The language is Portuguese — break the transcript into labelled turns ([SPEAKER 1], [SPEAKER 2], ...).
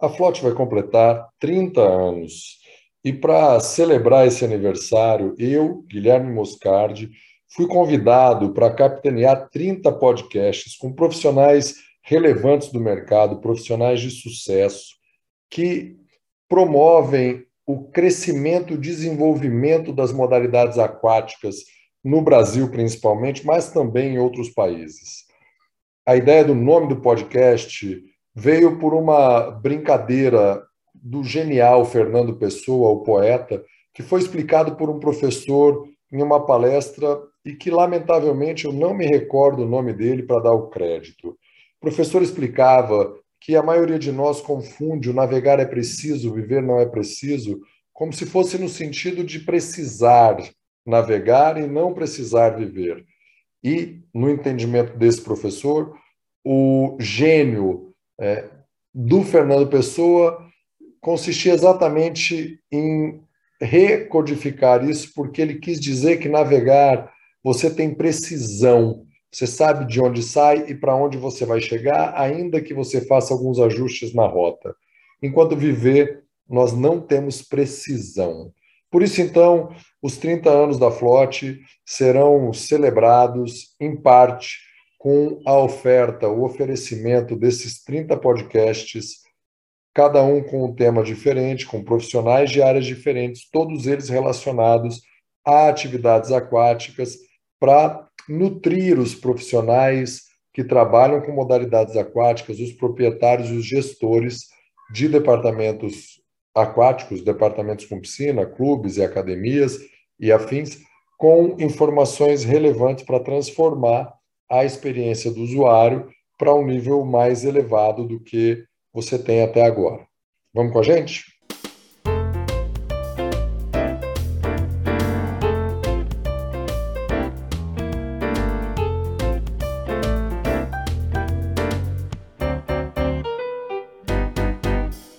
[SPEAKER 1] A Flote vai completar 30 anos. E para celebrar esse aniversário, eu, Guilherme Moscardi, fui convidado para capitanear 30 podcasts com profissionais relevantes do mercado, profissionais de sucesso, que promovem o crescimento e desenvolvimento das modalidades aquáticas no Brasil, principalmente, mas também em outros países. A ideia do nome do podcast veio por uma brincadeira do genial Fernando Pessoa, o poeta, que foi explicado por um professor em uma palestra e que, lamentavelmente, eu não me recordo o nome dele para dar o crédito. O professor explicava que a maioria de nós confunde o navegar é preciso, viver não é preciso, como se fosse no sentido de precisar navegar e não precisar viver. E, no entendimento desse professor, o gênio é, do Fernando Pessoa consistia exatamente em recodificar isso, porque ele quis dizer que navegar você tem precisão, você sabe de onde sai e para onde você vai chegar, ainda que você faça alguns ajustes na rota. Enquanto viver, nós não temos precisão. Por isso, então, os 30 anos da Flote serão celebrados, em parte, com a oferta, o oferecimento desses 30 podcasts, cada um com um tema diferente, com profissionais de áreas diferentes, todos eles relacionados a atividades aquáticas, para nutrir os profissionais que trabalham com modalidades aquáticas, os proprietários e os gestores de departamentos aquáticos, departamentos com piscina, clubes e academias e afins, com informações relevantes para transformar a experiência do usuário para um nível mais elevado do que você tem até agora. Vamos com a gente?